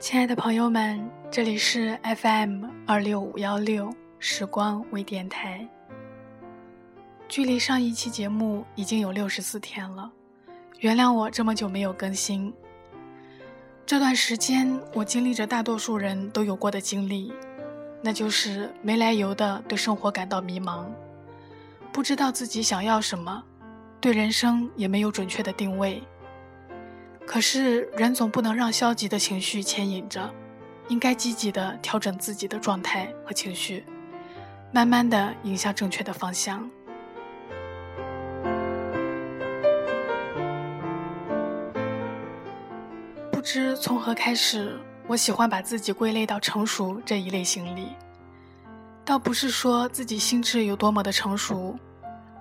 亲爱的朋友们，这里是 FM 二六五幺六时光微电台。距离上一期节目已经有六十四天了，原谅我这么久没有更新。这段时间，我经历着大多数人都有过的经历，那就是没来由的对生活感到迷茫，不知道自己想要什么，对人生也没有准确的定位。可是人总不能让消极的情绪牵引着，应该积极的调整自己的状态和情绪，慢慢的迎向正确的方向。不知从何开始，我喜欢把自己归类到成熟这一类型里，倒不是说自己心智有多么的成熟，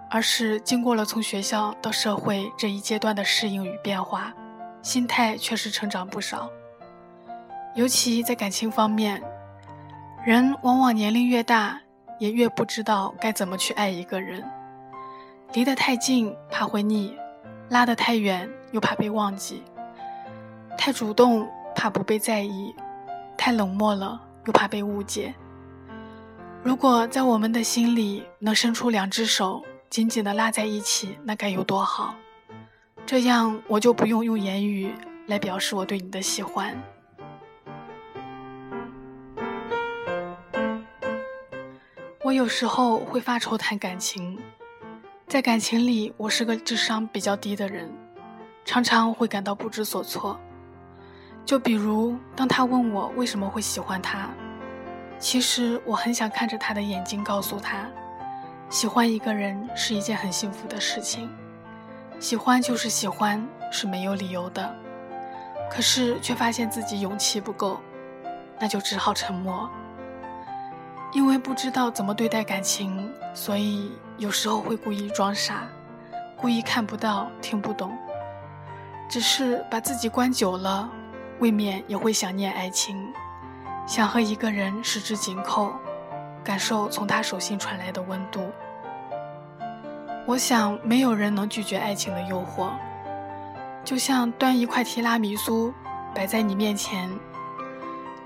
而是经过了从学校到社会这一阶段的适应与变化。心态确实成长不少，尤其在感情方面，人往往年龄越大，也越不知道该怎么去爱一个人。离得太近怕会腻，拉得太远又怕被忘记。太主动怕不被在意，太冷漠了又怕被误解。如果在我们的心里能伸出两只手，紧紧地拉在一起，那该有多好！这样我就不用用言语来表示我对你的喜欢。我有时候会发愁谈感情，在感情里，我是个智商比较低的人，常常会感到不知所措。就比如，当他问我为什么会喜欢他，其实我很想看着他的眼睛，告诉他，喜欢一个人是一件很幸福的事情。喜欢就是喜欢，是没有理由的。可是却发现自己勇气不够，那就只好沉默。因为不知道怎么对待感情，所以有时候会故意装傻，故意看不到、听不懂。只是把自己关久了，未免也会想念爱情，想和一个人十指紧扣，感受从他手心传来的温度。我想，没有人能拒绝爱情的诱惑，就像端一块提拉米苏摆在你面前，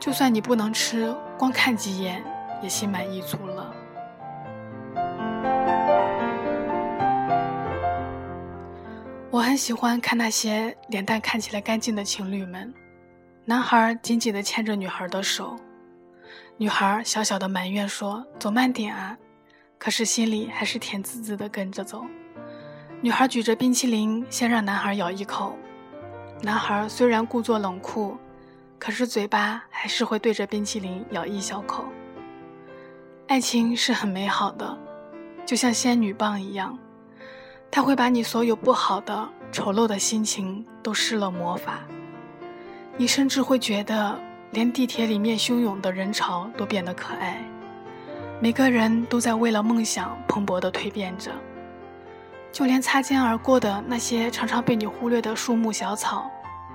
就算你不能吃，光看几眼也心满意足了。我很喜欢看那些脸蛋看起来干净的情侣们，男孩紧紧地牵着女孩的手，女孩小小的埋怨说：“走慢点啊。”可是心里还是甜滋滋的跟着走。女孩举着冰淇淋，先让男孩咬一口。男孩虽然故作冷酷，可是嘴巴还是会对着冰淇淋咬一小口。爱情是很美好的，就像仙女棒一样，它会把你所有不好的、丑陋的心情都施了魔法。你甚至会觉得，连地铁里面汹涌的人潮都变得可爱。每个人都在为了梦想蓬勃地蜕变着，就连擦肩而过的那些常常被你忽略的树木小草，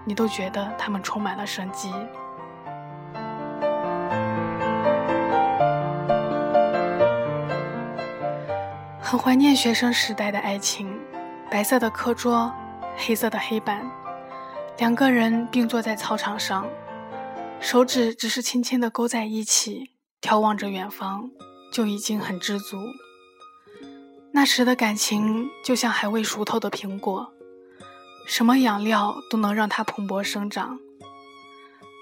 你都觉得它们充满了生机。很怀念学生时代的爱情，白色的课桌，黑色的黑板，两个人并坐在操场上，手指只是轻轻地勾在一起，眺望着远方。就已经很知足。那时的感情就像还未熟透的苹果，什么养料都能让它蓬勃生长。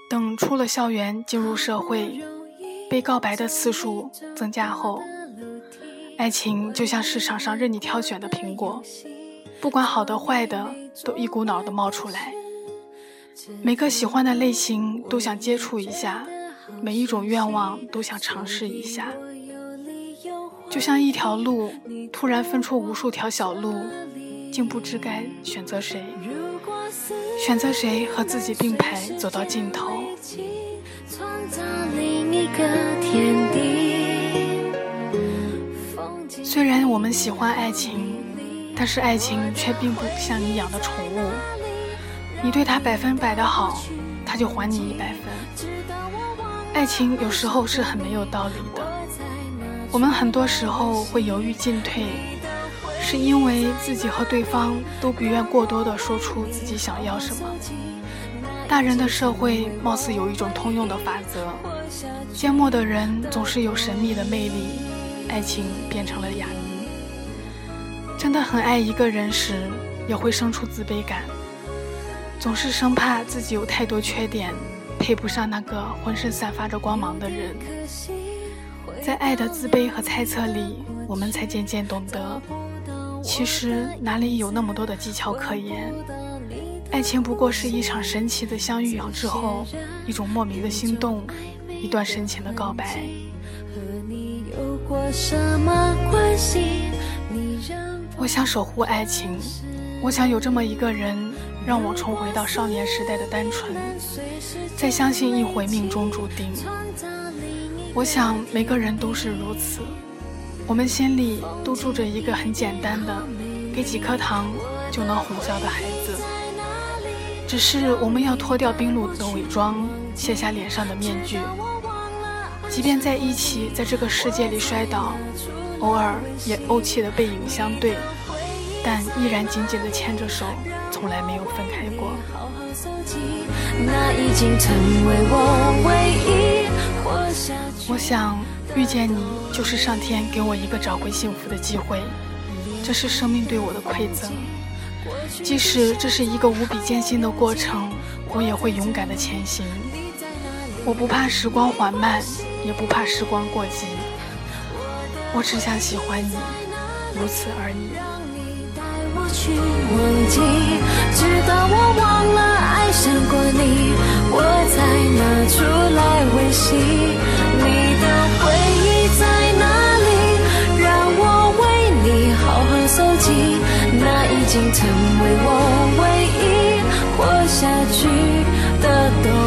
等出了校园，进入社会，被告白的次数增加后，爱情就像市场上任你挑选的苹果，不管好的坏的，都一股脑的冒出来。每个喜欢的类型都想接触一下，每一种愿望都想尝试一下。就像一条路突然分出无数条小路，竟不知该选择谁，选择谁和自己并排走到尽头。虽然我们喜欢爱情，但是爱情却并不像你养的宠物，你对它百分百的好，它就还你一百分。爱情有时候是很没有道理的。我们很多时候会犹豫进退，是因为自己和对方都不愿过多的说出自己想要什么。大人的社会貌似有一种通用的法则：缄默的人总是有神秘的魅力，爱情变成了哑谜。真的很爱一个人时，也会生出自卑感，总是生怕自己有太多缺点，配不上那个浑身散发着光芒的人。在爱的自卑和猜测里，我们才渐渐懂得，其实哪里有那么多的技巧可言。爱情不过是一场神奇的相遇之后，一种莫名的心动，一段深情的告白。我想守护爱情，我想有这么一个人，让我重回到少年时代的单纯，再相信一回命中注定。我想每个人都是如此，我们心里都住着一个很简单的，给几颗糖就能哄笑的孩子。只是我们要脱掉冰冷的伪装，卸下脸上的面具。即便在一起，在这个世界里摔倒，偶尔也怄气的背影相对，但依然紧紧的牵着手，从来没有分开过。那已经成为我唯一我想遇见你，就是上天给我一个找回幸福的机会，这是生命对我的馈赠。即使这是一个无比艰辛的过程，我也会勇敢的前行。我不怕时光缓慢，也不怕时光过急。我只想喜欢你，如此而已。我唯一活下去的动力。